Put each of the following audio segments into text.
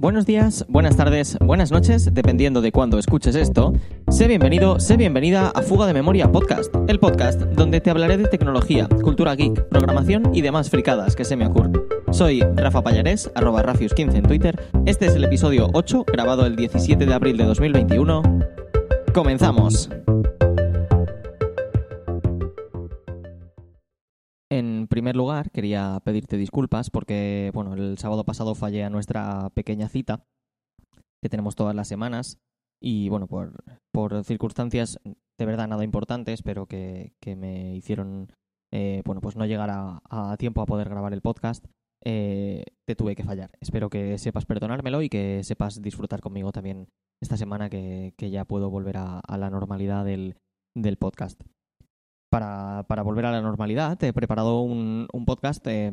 buenos días, buenas tardes, buenas noches, dependiendo de cuándo escuches esto. Sé bienvenido, sé bienvenida a Fuga de Memoria Podcast, el podcast donde te hablaré de tecnología, cultura geek, programación y demás fricadas que se me ocurren. Soy Rafa Payarés, arroba Rafius15 en Twitter. Este es el episodio 8, grabado el 17 de abril de 2021. ¡Comenzamos! Primer lugar, quería pedirte disculpas porque, bueno, el sábado pasado fallé a nuestra pequeña cita que tenemos todas las semanas y, bueno, por, por circunstancias de verdad nada importantes, pero que, que me hicieron, eh, bueno, pues no llegar a, tiempo a poder grabar el podcast, eh, te tuve que fallar. Espero que sepas perdonármelo y que sepas disfrutar conmigo también esta semana que, que ya puedo volver a, a la normalidad del, del podcast para, para, volver a la normalidad, he preparado un, un podcast, eh,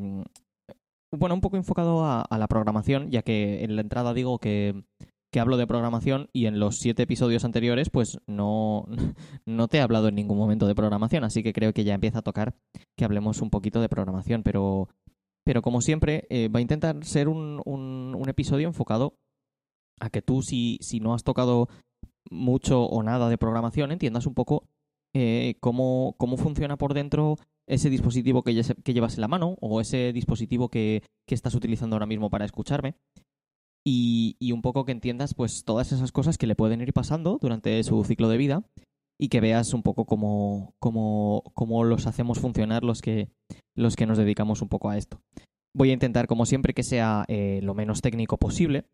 bueno, un poco enfocado a, la programación, ya que en la entrada digo que, que, hablo de programación y en los siete episodios anteriores, pues no, no te he hablado en ningún momento de programación, así que creo que ya empieza a tocar que hablemos un poquito de programación, pero, pero como siempre, eh, va a intentar ser un, un, un episodio enfocado a que tú, si, si no has tocado mucho o nada de programación, entiendas un poco eh, cómo, cómo, funciona por dentro ese dispositivo que, llevas en la mano o ese dispositivo que, estás utilizando ahora mismo para escucharme. Y, y, un poco que entiendas pues todas esas cosas que le pueden ir pasando durante su ciclo de vida y que veas un poco cómo, cómo, cómo los hacemos funcionar los que, los que nos dedicamos un poco a esto. Voy a intentar, como siempre, que sea eh, lo menos técnico posible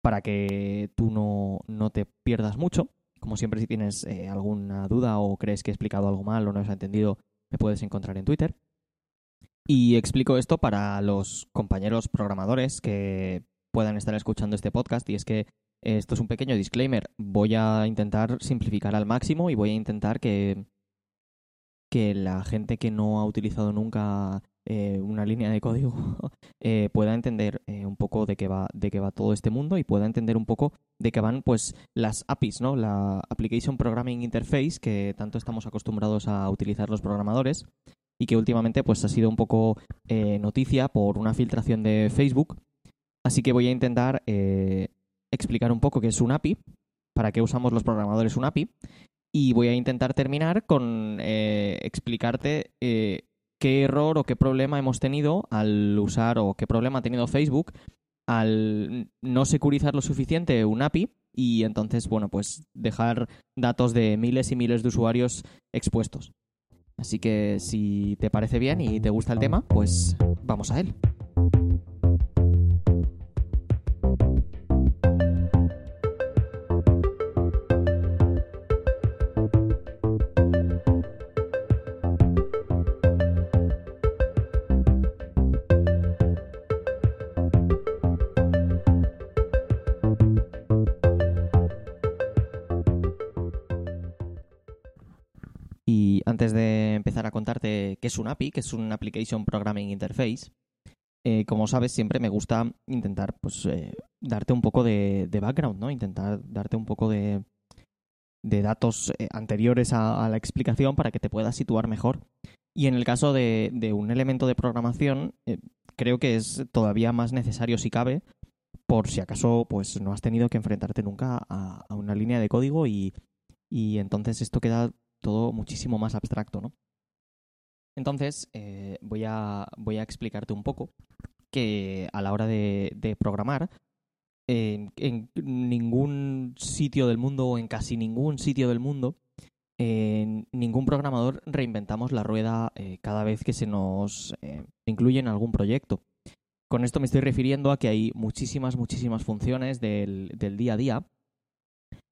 para que tú no, no te pierdas mucho como siempre, si tienes eh, alguna duda o crees que he explicado algo mal o no has entendido, me puedes encontrar en Twitter. Y explico esto para los compañeros programadores que puedan estar escuchando este podcast y es que esto es un pequeño disclaimer. Voy a intentar simplificar al máximo y voy a intentar que, que la gente que no ha utilizado nunca eh, una línea de código eh, pueda entender eh, un poco de qué va de qué va todo este mundo y pueda entender un poco de qué van pues las APIs no la Application Programming Interface que tanto estamos acostumbrados a utilizar los programadores y que últimamente pues ha sido un poco noticia por una filtración de Facebook. Así que voy a intentar explicar un poco qué es un API para qué usamos los programadores un API y voy a intentar terminar con explicarte qué error o qué problema hemos tenido al usar o qué problema ha tenido Facebook al no securizar lo suficiente un API y entonces, bueno, pues dejar datos de miles y miles de usuarios expuestos. Así que si te parece bien y te gusta el tema, pues vamos a él. Antes de empezar a contarte qué es un API, que es un Application Programming Interface, eh, como sabes, siempre me gusta intentar pues, eh, darte un poco de, background, ¿no? Intentar darte un poco de, datos eh, anteriores a, la explicación para que te puedas situar mejor. Y en el caso de, un elemento de programación, creo que es todavía más necesario si cabe, por si acaso pues no has tenido que enfrentarte nunca a, a una línea de código y, y entonces esto queda todo muchísimo más abstracto, ¿no? Entonces, eh, voy, a, voy a explicarte un poco que a la hora de, programar, en, ningún sitio del mundo o en casi ningún sitio del mundo, ningún programador reinventamos la rueda eh, cada vez que se nos eh, incluye en algún proyecto. Con esto me estoy refiriendo a que hay muchísimas, muchísimas funciones del, del día a día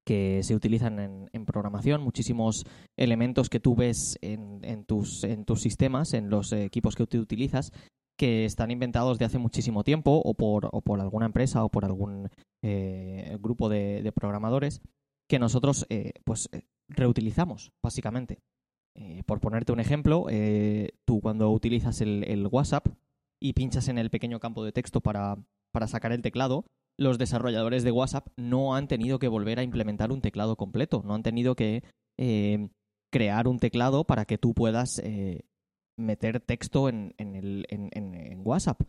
que se utilizan en, en, programación, muchísimos elementos que tú ves en, tus, sistemas, en los equipos que tú utilizas, que están inventados de hace muchísimo tiempo o por, alguna empresa o por algún eh, grupo de, programadores que nosotros eh, pues reutilizamos, básicamente. Eh, por ponerte un ejemplo, eh, tú cuando utilizas el, WhatsApp y pinchas en el pequeño campo de texto para sacar el teclado, los desarrolladores de WhatsApp no han tenido que volver a implementar un teclado completo, no han tenido que eh, crear un teclado para que tú puedas eh, meter texto en, WhatsApp.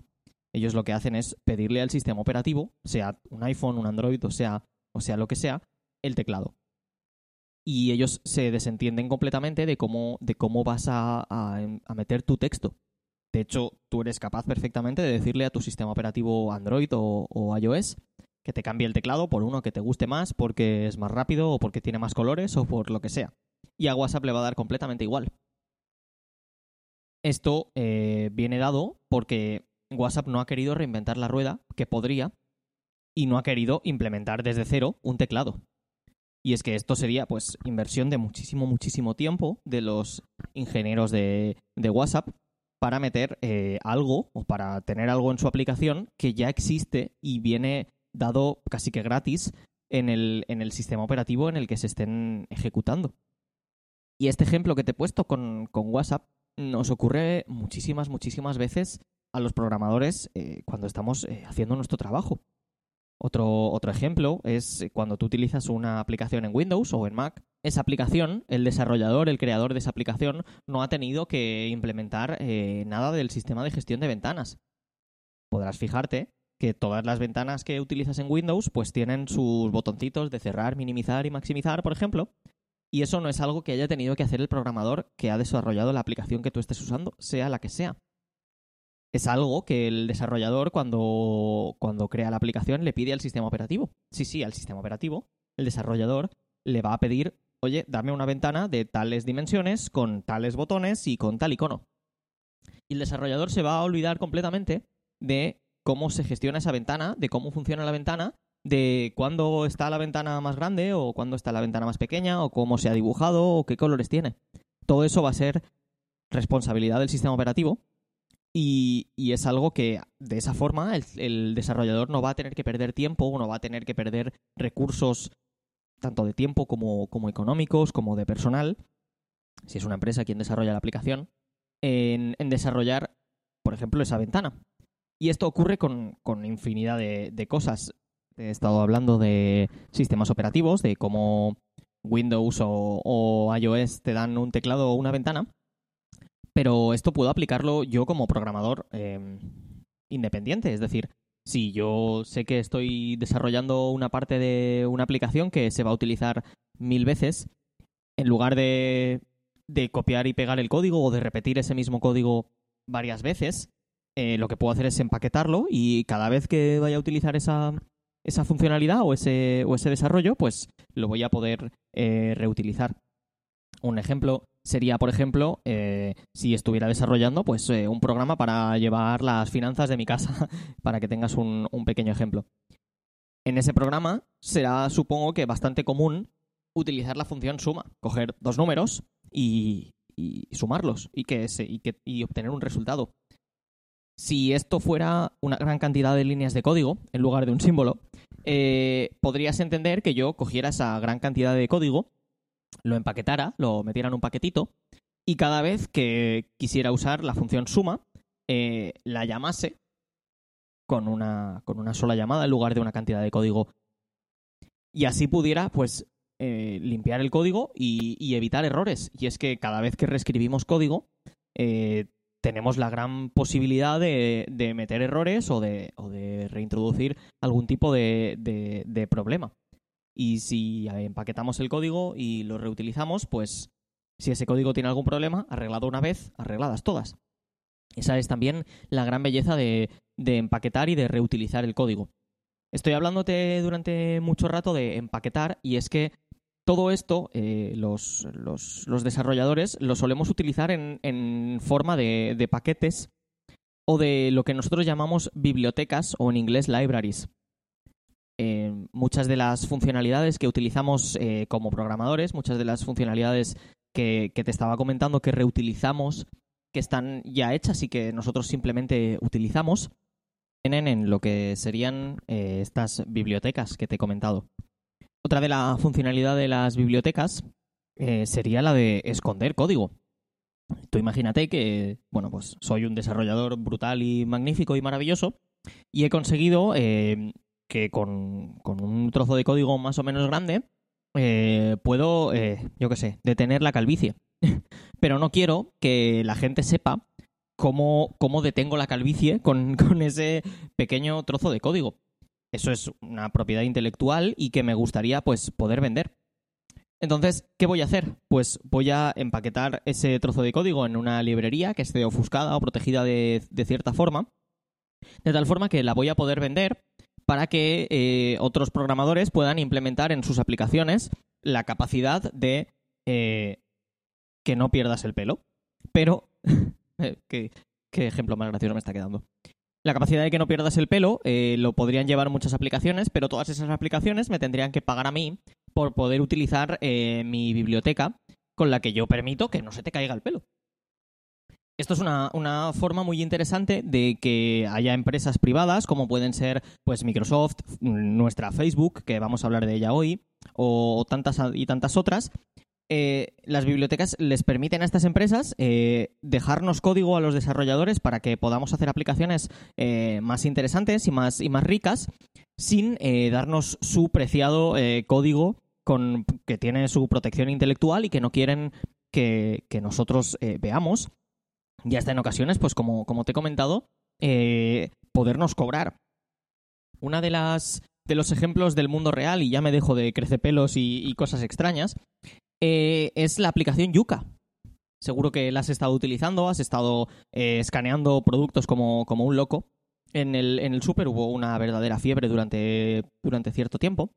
Ellos lo que hacen es pedirle al sistema operativo, sea un iPhone, un Android o sea, o sea lo que sea, el teclado. Y ellos se desentienden completamente de cómo, de cómo vas a, a meter tu texto. De hecho, tú eres capaz perfectamente de decirle a tu sistema operativo Android o, iOS que te cambie el teclado por uno que te guste más porque es más rápido o porque tiene más colores o por lo que sea. Y a WhatsApp le va a dar completamente igual. Esto eh, viene dado porque WhatsApp no ha querido reinventar la rueda, que podría, y no ha querido implementar desde cero un teclado. Y es que esto sería, pues, inversión de muchísimo, muchísimo tiempo de los ingenieros de, de WhatsApp para meter eh, algo o para tener algo en su aplicación que ya existe y viene dado casi que gratis en el, en el sistema operativo en el que se estén ejecutando. Y este ejemplo que te he puesto con, WhatsApp nos ocurre muchísimas, muchísimas veces a los programadores eh, cuando estamos eh, haciendo nuestro trabajo. Otro, otro ejemplo es cuando tú utilizas una aplicación en Windows o en Mac esa aplicación, el desarrollador, el creador de esa aplicación, no ha tenido que implementar eh, nada del sistema de gestión de ventanas. Podrás fijarte que todas las ventanas que utilizas en Windows pues tienen sus botoncitos de cerrar, minimizar y maximizar, por ejemplo. Y eso no es algo que haya tenido que hacer el programador que ha desarrollado la aplicación que tú estés usando, sea la que sea. Es algo que el desarrollador cuando, cuando crea la aplicación le pide al sistema operativo. Sí, sí, al sistema operativo. El desarrollador le va a pedir oye, dame una ventana de tales dimensiones, con tales botones y con tal icono. Y el desarrollador se va a olvidar completamente de cómo se gestiona esa ventana, de cómo funciona la ventana, de cuándo está la ventana más grande o cuándo está la ventana más pequeña o cómo se ha dibujado o qué colores tiene. Todo eso va a ser responsabilidad del sistema operativo y, es algo que de esa forma el, desarrollador no va a tener que perder tiempo, no va a tener que perder recursos tanto de tiempo como, como económicos, como de personal, si es una empresa quien desarrolla la aplicación, en, desarrollar, por ejemplo, esa ventana. Y esto ocurre con, infinidad de, cosas. He estado hablando de sistemas operativos, de cómo Windows o, iOS te dan un teclado o una ventana, pero esto puedo aplicarlo yo como programador em, independiente, es decir, si yo sé que estoy desarrollando una parte de una aplicación que se va a utilizar mil veces, en lugar de, copiar y pegar el código o de repetir ese mismo código varias veces, eh, lo que puedo hacer es empaquetarlo y cada vez que vaya a utilizar esa, esa funcionalidad o ese, o ese desarrollo, pues lo voy a poder eh, reutilizar. Un ejemplo sería, por ejemplo, eh, si estuviera desarrollando pues, eh, un programa para llevar las finanzas de mi casa, para que tengas un, pequeño ejemplo. En ese programa será, supongo que, bastante común utilizar la función suma, coger dos números y, sumarlos y, que y, obtener un resultado. Si esto fuera una gran cantidad de líneas de código en lugar de un símbolo, eh, podrías entender que yo cogiera esa gran cantidad de código lo empaquetara, lo metiera en un paquetito y cada vez que quisiera usar la función suma, eh, la llamase con una, con una sola llamada en lugar de una cantidad de código. Y así pudiera, pues, eh, limpiar el código y, evitar errores. Y es que cada vez que reescribimos código, eh, tenemos la gran posibilidad de, meter errores o de, reintroducir algún tipo de problema. Y si empaquetamos el código y lo reutilizamos, pues si ese código tiene algún problema, arreglado una vez, arregladas todas. Esa es también la gran belleza de, empaquetar y de reutilizar el código. Estoy hablándote durante mucho rato de empaquetar y es que todo esto eh, los, desarrolladores lo solemos utilizar en, forma de, de, paquetes o de lo que nosotros llamamos bibliotecas o en inglés libraries. Eh, muchas de las funcionalidades que utilizamos eh, como programadores, muchas de las funcionalidades que, te estaba comentando que reutilizamos, que están ya hechas y que nosotros simplemente utilizamos, tienen en lo que serían eh, estas bibliotecas que te he comentado. Otra de la funcionalidad de las bibliotecas sería la de esconder código. Tú imagínate que, bueno, pues soy un desarrollador brutal y magnífico y maravilloso y he conseguido que con, un trozo de código más o menos grande eh, puedo, eh, yo qué sé, detener la calvicie. Pero no quiero que la gente sepa cómo, cómo detengo la calvicie con, con ese pequeño trozo de código. Eso es una propiedad intelectual y que me gustaría pues poder vender. Entonces, ¿qué voy a hacer? Pues voy a empaquetar ese trozo de código en una librería que esté ofuscada o protegida de, cierta forma, de tal forma que la voy a poder vender para que eh, otros programadores puedan implementar en sus aplicaciones la capacidad de eh, que no pierdas el pelo. Pero, eh, ¿qué, ejemplo más gracioso me está quedando. La capacidad de que no pierdas el pelo lo podrían llevar muchas aplicaciones, pero todas esas aplicaciones me tendrían que pagar a mí por poder utilizar mi biblioteca con la que yo permito que no se te caiga el pelo. Esto es una, forma muy interesante de que haya empresas privadas, como pueden ser pues Microsoft, nuestra Facebook, que vamos a hablar de ella hoy, o tantas y tantas otras, eh, las bibliotecas les permiten a estas empresas eh, dejarnos código a los desarrolladores para que podamos hacer aplicaciones eh, más interesantes y más, y más ricas sin darnos su preciado código con, que tiene su protección intelectual y que no quieren que, nosotros veamos. Y hasta en ocasiones, pues como, como te he comentado, podernos cobrar. Una de las de los ejemplos del mundo real, y ya me dejo de crecepelos y, y cosas extrañas, eh, es la aplicación Yuka. Seguro que la has estado utilizando, has estado eh, escaneando productos como, como un loco. En el, en el super hubo una verdadera fiebre durante, durante cierto tiempo.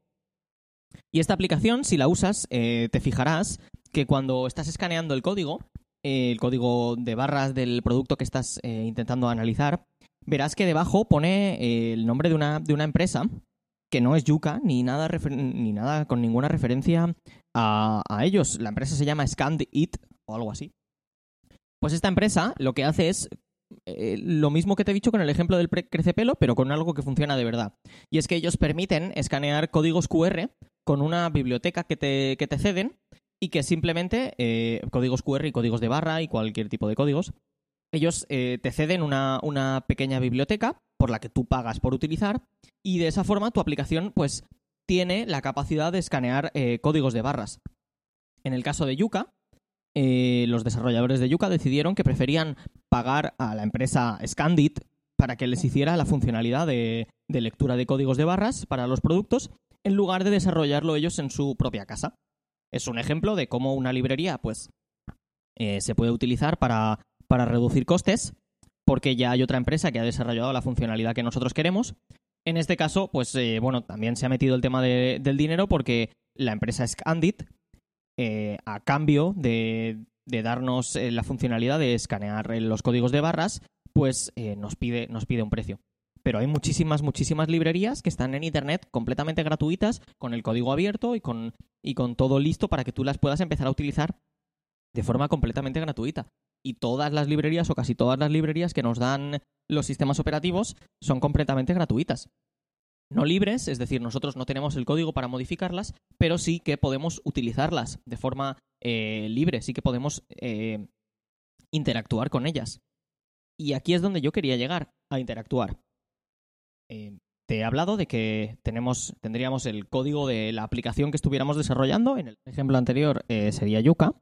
Y esta aplicación, si la usas, eh, te fijarás que cuando estás escaneando el código, el código de barras del producto que estás intentando analizar, verás que debajo pone el nombre de una, de una empresa que no es Yuka ni nada, ni nada con ninguna referencia a, ellos. La empresa se llama Scanned It o algo así. Pues esta empresa lo que hace es eh, lo mismo que te he dicho con el ejemplo del crecepelo, pero con algo que funciona de verdad. Y es que ellos permiten escanear códigos QR con una biblioteca que te, que te ceden y que simplemente eh, códigos QR y códigos de barra y cualquier tipo de códigos. Ellos eh, te ceden una, una pequeña biblioteca por la que tú pagas por utilizar y de esa forma tu aplicación pues tiene la capacidad de escanear eh, códigos de barras. En el caso de Yuka, los desarrolladores de Yuka decidieron que preferían pagar a la empresa Scandit para que les hiciera la funcionalidad de, lectura de códigos de barras para los productos en lugar de desarrollarlo ellos en su propia casa. Es un ejemplo de cómo una librería pues eh, se puede utilizar para, para reducir costes porque ya hay otra empresa que ha desarrollado la funcionalidad que nosotros queremos. En este caso, pues eh, bueno, también se ha metido el tema del dinero porque la empresa Scandit, eh, a cambio de, darnos eh, la funcionalidad de escanear los códigos de barras, pues nos, pide, nos pide un precio. Pero hay muchísimas, muchísimas librerías que están en Internet completamente gratuitas, con el código abierto y con, y con todo listo para que tú las puedas empezar a utilizar de forma completamente gratuita y todas las librerías o casi todas las librerías que nos dan los sistemas operativos son completamente gratuitas. No libres, es decir, nosotros no tenemos el código para modificarlas, pero sí que podemos utilizarlas de forma eh, libre, sí que podemos eh, interactuar con ellas. Y aquí es donde yo quería llegar, a interactuar. Eh, te he hablado de que tendríamos el código de la aplicación que estuviéramos desarrollando. En el ejemplo anterior sería Yuka.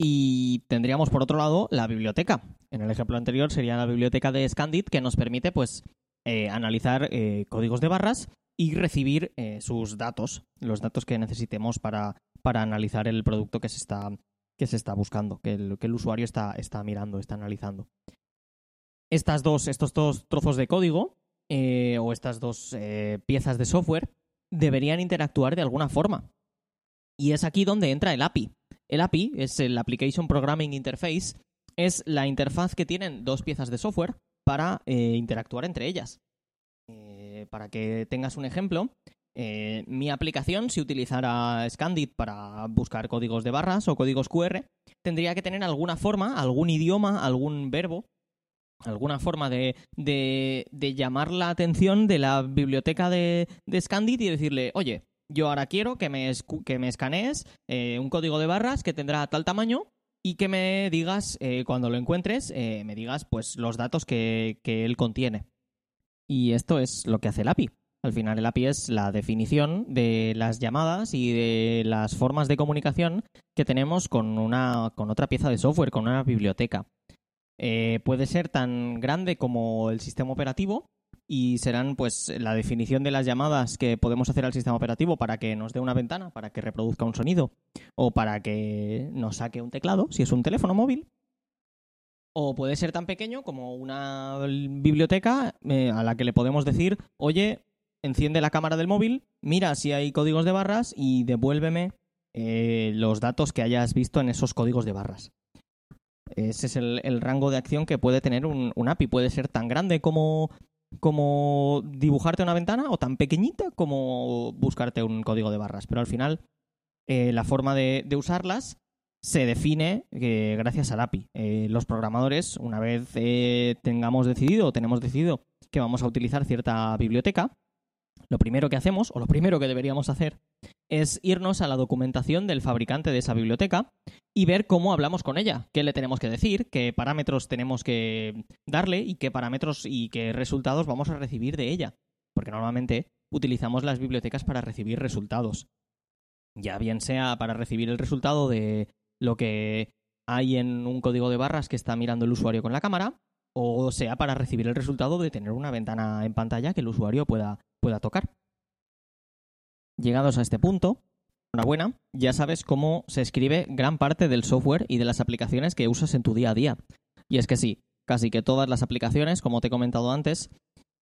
Y tendríamos por otro lado la biblioteca. En el ejemplo anterior sería la biblioteca de Scandit que nos permite pues eh, analizar eh, códigos de barras y recibir eh, sus datos, los datos que necesitemos para, para analizar el producto que se está, que se está buscando, que el, que el usuario está, está mirando, está analizando. Estas dos, estos dos trozos de código o estas dos piezas de software deberían interactuar de alguna forma. Y es aquí donde entra el API. El API es el Application Programming Interface, es la interfaz que tienen dos piezas de software para eh, interactuar entre ellas. Eh, para que tengas un ejemplo, eh, mi aplicación, si utilizara Scandit para buscar códigos de barras o códigos QR, tendría que tener alguna forma, algún idioma, algún verbo, alguna forma de, llamar la atención de la biblioteca de, de Scandit y decirle, oye, yo ahora quiero que me, que me escanees eh, un código de barras que tendrá tal tamaño y que me digas, eh, cuando lo encuentres, eh, me digas pues los datos que, que él contiene. Y esto es lo que hace el API. Al final el API es la definición de las llamadas y de las formas de comunicación que tenemos con una con otra pieza de software, con una biblioteca. Eh, puede ser tan grande como el sistema operativo y serán pues la definición de las llamadas que podemos hacer al sistema operativo para que nos dé una ventana, para que reproduzca un sonido o para que nos saque un teclado, si es un teléfono móvil. O puede ser tan pequeño como una biblioteca eh, a la que le podemos decir, oye, enciende la cámara del móvil, mira si hay códigos de barras y devuélveme eh, los datos que hayas visto en esos códigos de barras. Ese es el, rango de acción que puede tener un, un, API. Puede ser tan grande como como dibujarte una ventana o tan pequeñita como buscarte un código de barras. Pero al final, eh, la forma de, usarlas se define eh, gracias al API. Eh, los programadores, una vez tengamos decidido o tenemos decidido que vamos a utilizar cierta biblioteca, lo primero que hacemos, o lo primero que deberíamos hacer, es irnos a la documentación del fabricante de esa biblioteca y ver cómo hablamos con ella, qué le tenemos que decir, qué parámetros tenemos que darle y qué parámetros y qué resultados vamos a recibir de ella. Porque normalmente utilizamos las bibliotecas para recibir resultados. Ya bien sea para recibir el resultado de lo que hay en un código de barras que está mirando el usuario con la cámara, o sea para recibir el resultado de tener una ventana en pantalla que el usuario pueda, pueda tocar. Llegados a este punto, enhorabuena, ya sabes cómo se escribe gran parte del software y de las aplicaciones que usas en tu día a día. Y es que sí, casi que todas las aplicaciones, como te he comentado antes,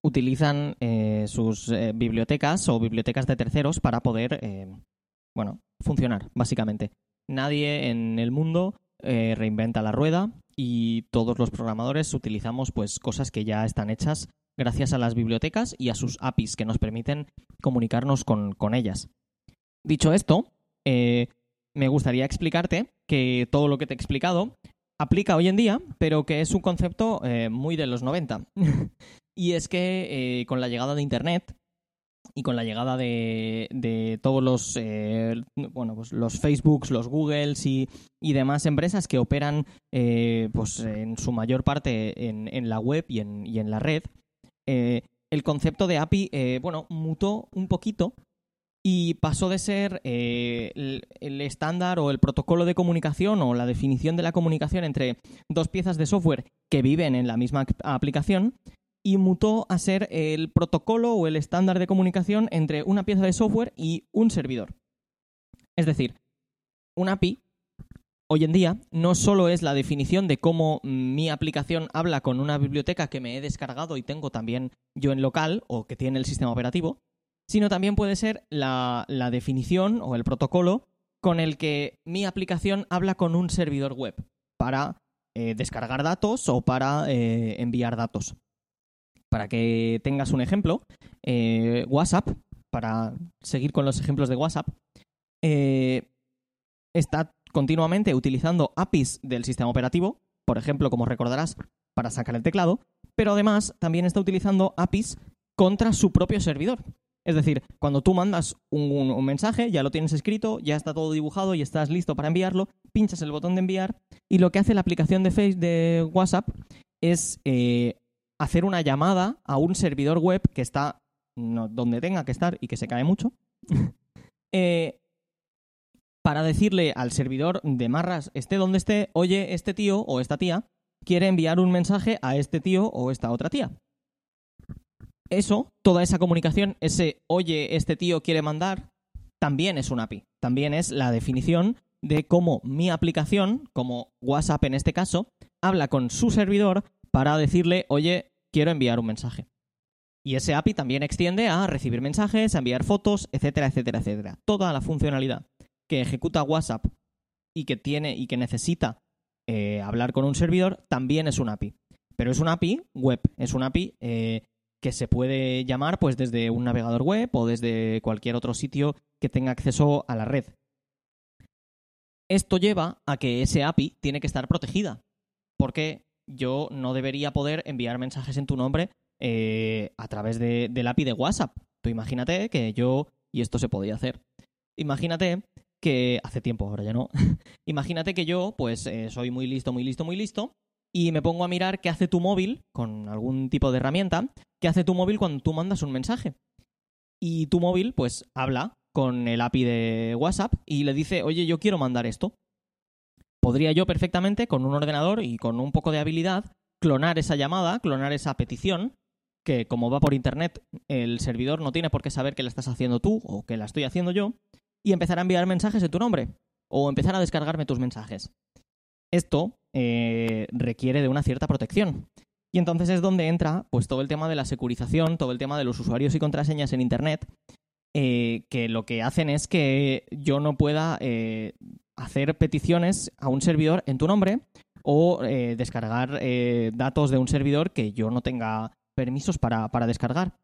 utilizan eh, sus eh, bibliotecas o bibliotecas de terceros para poder, eh, bueno, funcionar, básicamente. Nadie en el mundo reinventa la rueda y todos los programadores utilizamos pues cosas que ya están hechas gracias a las bibliotecas y a sus APIs que nos permiten comunicarnos con, ellas. Dicho esto, eh, me gustaría explicarte que todo lo que te he explicado aplica hoy en día, pero que es un concepto eh, muy de los 90. y es que eh, con la llegada de Internet y con la llegada de, todos los, bueno, pues los Facebooks, los Googles y, demás empresas que operan pues en su mayor parte en, la web y en, y en la red, eh, el concepto de API, eh, bueno, mutó un poquito y pasó de ser eh, el, estándar o el protocolo de comunicación o la definición de la comunicación entre dos piezas de software que viven en la misma aplicación y mutó a ser el protocolo o el estándar de comunicación entre una pieza de software y un servidor. Es decir, un API hoy en día no solo es la definición de cómo mi aplicación habla con una biblioteca que me he descargado y tengo también yo en local o que tiene el sistema operativo, sino también puede ser la, definición o el protocolo con el que mi aplicación habla con un servidor web para eh, descargar datos o para eh, enviar datos. Para que tengas un ejemplo, eh, WhatsApp, para seguir con los ejemplos de WhatsApp, está continuamente utilizando APIs del sistema operativo, por ejemplo, como recordarás, para sacar el teclado, pero además también está utilizando APIs contra su propio servidor. Es decir, cuando tú mandas un, mensaje, ya lo tienes escrito, ya está todo dibujado y estás listo para enviarlo, pinchas el botón de enviar y lo que hace la aplicación de Face de WhatsApp es eh, hacer una llamada a un servidor web que está donde tenga que estar y que se cae mucho, eh, para decirle al servidor de Marras, esté donde esté, oye, este tío o esta tía quiere enviar un mensaje a este tío o esta otra tía. Eso, toda esa comunicación, ese oye, este tío quiere mandar, también es un API. También es la definición de cómo mi aplicación, como WhatsApp en este caso, habla con su servidor para decirle, oye, quiero enviar un mensaje. Y ese API también extiende a recibir mensajes, a enviar fotos, etcétera, etcétera, etcétera. Toda la funcionalidad que ejecuta WhatsApp y que tiene y que necesita eh, hablar con un servidor, también es un API. Pero es un API web, es un API eh, que se puede llamar pues desde un navegador web o desde cualquier otro sitio que tenga acceso a la red. Esto lleva a que ese API tiene que estar protegida, porque yo no debería poder enviar mensajes en tu nombre eh, a través del API de WhatsApp. Tú imagínate que yo, y esto se podía hacer, imagínate que hace tiempo, ahora ya no. Imagínate que yo, pues, eh, soy muy listo, muy listo, muy listo, y me pongo a mirar qué hace tu móvil con algún tipo de herramienta, qué hace tu móvil cuando tú mandas un mensaje. Y tu móvil, pues, habla con el API de WhatsApp y le dice, oye, yo quiero mandar esto. podría yo perfectamente con un ordenador y con un poco de habilidad clonar esa llamada, clonar esa petición, que como va por internet, el servidor no tiene por qué saber que la estás haciendo tú o que la estoy haciendo yo, y empezar a enviar mensajes en tu nombre o empezar a descargarme tus mensajes. Esto eh, requiere de una cierta protección. Y entonces es donde entra pues todo el tema de la securización, todo el tema de los usuarios y contraseñas en Internet, eh, que lo que hacen es que yo no pueda eh, hacer peticiones a un servidor en tu nombre o descargar datos de un servidor que yo no tenga permisos para, para descargar,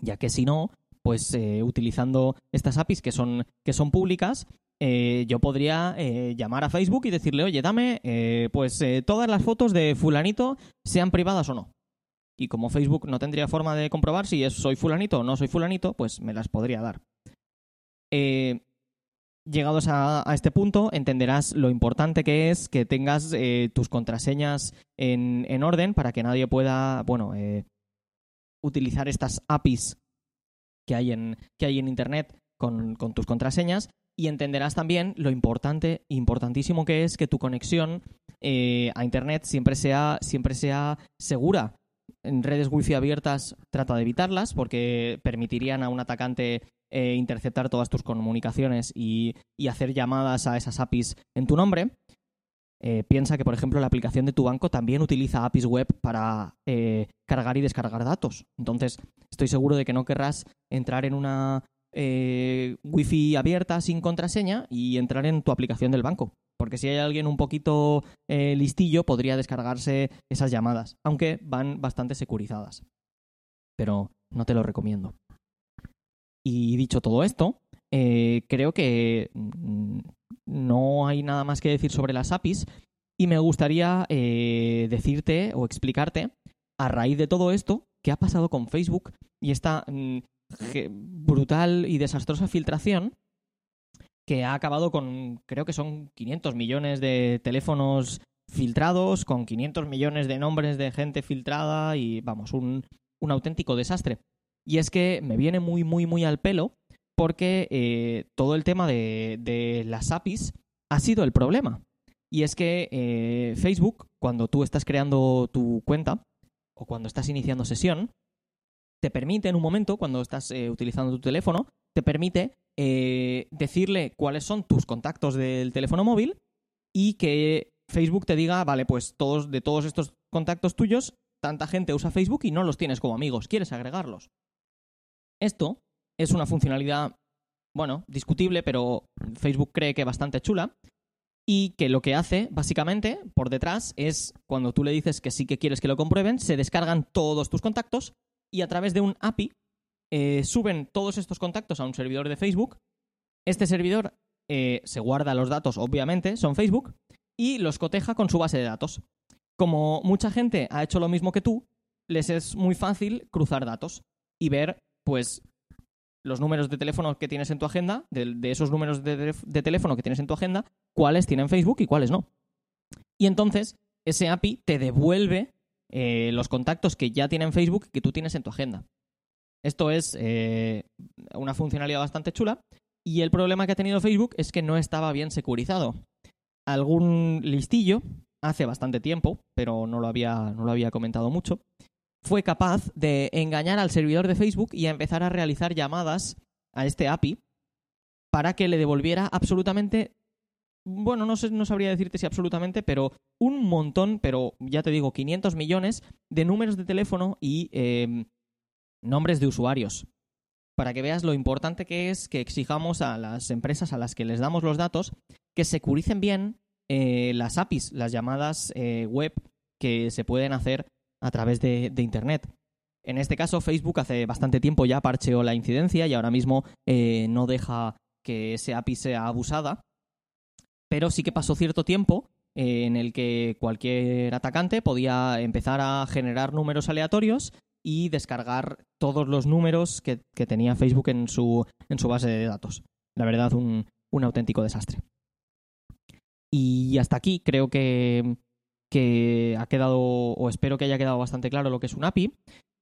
ya que si no, pues utilizando estas APIs que son, que son públicas, eh, yo podría eh, llamar a Facebook y decirle, oye, dame eh, pues todas las fotos de fulanito, sean privadas o no. Y como Facebook no tendría forma de comprobar si soy fulanito o no soy fulanito, pues me las podría dar. llegados a, este punto, entenderás lo importante que es que tengas tus contraseñas en, en, orden para que nadie pueda, bueno, utilizar estas APIs que hay en, que hay en Internet con, con tus contraseñas y entenderás también lo importante, importantísimo que es que tu conexión eh, a Internet siempre sea, siempre sea segura. En redes wifi abiertas trata de evitarlas porque permitirían a un atacante eh, interceptar todas tus comunicaciones y, hacer llamadas a esas APIs en tu nombre. Eh, piensa que, por ejemplo, la aplicación de tu banco también utiliza APIs web para cargar y descargar datos. Entonces, estoy seguro de que no querrás entrar en una eh, wifi abierta sin contraseña y entrar en tu aplicación del banco. Porque si hay alguien un poquito eh, listillo, podría descargarse esas llamadas, aunque van bastante securizadas. Pero no te lo recomiendo. Y dicho todo esto, eh, creo que mm, no hay nada más que decir sobre las APIs y me gustaría decirte o explicarte a raíz de todo esto qué ha pasado con Facebook y esta mm, brutal y desastrosa filtración que ha acabado con, creo que son 500 millones de teléfonos filtrados, con 500 millones de nombres de gente filtrada y, vamos, un, un auténtico desastre. Y es que me viene muy, muy, muy al pelo porque eh, todo el tema de, las APIs ha sido el problema. Y es que eh, Facebook, cuando tú estás creando tu cuenta o cuando estás iniciando sesión, te permite en un momento, cuando estás eh, utilizando tu teléfono, te permite decirle cuáles son tus contactos del teléfono móvil y que Facebook te diga, vale, pues todos de todos estos contactos tuyos, tanta gente usa Facebook y no los tienes como amigos, quieres agregarlos. Esto es una funcionalidad, bueno, discutible, pero Facebook cree que bastante chula y que lo que hace, básicamente, por detrás, es cuando tú le dices que sí que quieres que lo comprueben, se descargan todos tus contactos y a través de un API eh, suben todos estos contactos a un servidor de Facebook. Este servidor eh, se guarda los datos, obviamente, son Facebook, y los coteja con su base de datos. Como mucha gente ha hecho lo mismo que tú, les es muy fácil cruzar datos y ver, pues, los números de teléfono que tienes en tu agenda, de, esos números de, teléfono que tienes en tu agenda, cuáles tienen Facebook y cuáles no. Y entonces, ese API te devuelve eh, los contactos que ya tienen Facebook que tú tienes en tu agenda. Esto es eh, una funcionalidad bastante chula y el problema que ha tenido Facebook es que no estaba bien securizado. Algún listillo, hace bastante tiempo, pero no lo había, no lo había comentado mucho, fue capaz de engañar al servidor de Facebook y a empezar a realizar llamadas a este API para que le devolviera absolutamente bueno, no, sé, no sabría decirte si absolutamente, pero un montón, pero ya te digo, 500 millones de números de teléfono y em, nombres de usuarios. Para que veas lo importante que es que exijamos a las empresas a las que les damos los datos que securicen bien eh, las APIs, las llamadas eh, web que se pueden hacer a través de, Internet. En este caso, Facebook hace bastante tiempo ya parcheó la incidencia y ahora mismo eh, no deja que ese API sea abusada pero sí que pasó cierto tiempo eh, en el que cualquier atacante podía empezar a generar números aleatorios y descargar todos los números que, tenía Facebook en su, en su base de datos. La verdad, un, un auténtico desastre. Y hasta aquí creo que, que ha quedado, o espero que haya quedado bastante claro lo que es un API.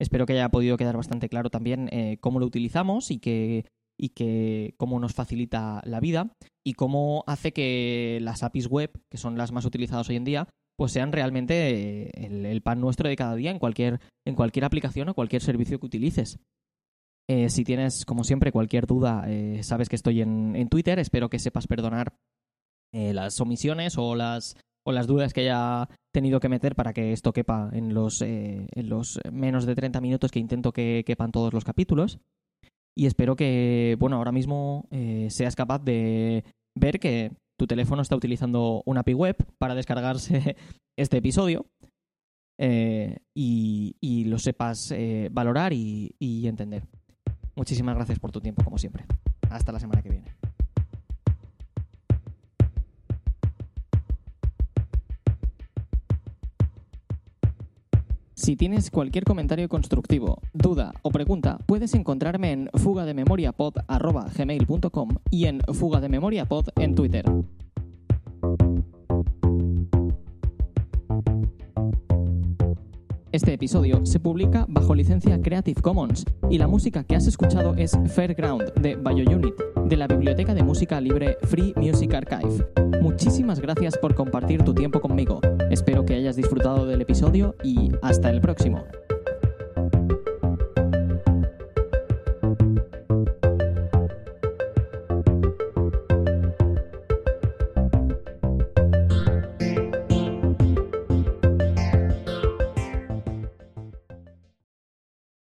Espero que haya podido quedar bastante claro también eh, cómo lo utilizamos y que y que cómo nos facilita la vida y cómo hace que las APIs web, que son las más utilizadas hoy en día, pues sean realmente eh, el, pan nuestro de cada día en cualquier, en cualquier aplicación o cualquier servicio que utilices. Eh, si tienes, como siempre, cualquier duda, sabes que estoy en, en, Twitter. Espero que sepas perdonar las omisiones o las, o las dudas que haya tenido que meter para que esto quepa en los, en los menos de 30 minutos que intento que quepan todos los capítulos. Y espero que, bueno, ahora mismo seas capaz de ver que tu teléfono está utilizando una API web para descargarse este episodio eh, y, lo sepas eh, valorar y, y entender. Muchísimas gracias por tu tiempo, como siempre. Hasta la semana que viene. Si tienes cualquier comentario constructivo, duda o pregunta, puedes encontrarme en fugadememoriapod.gmail.com y en fugadememoriapod en Twitter. Este episodio se publica bajo licencia Creative Commons y la música que has escuchado es Fairground de BioUnit, de la biblioteca de música libre Free Music Archive. Muchísimas gracias por compartir tu tiempo conmigo. Espero que hayas disfrutado del episodio y hasta el próximo.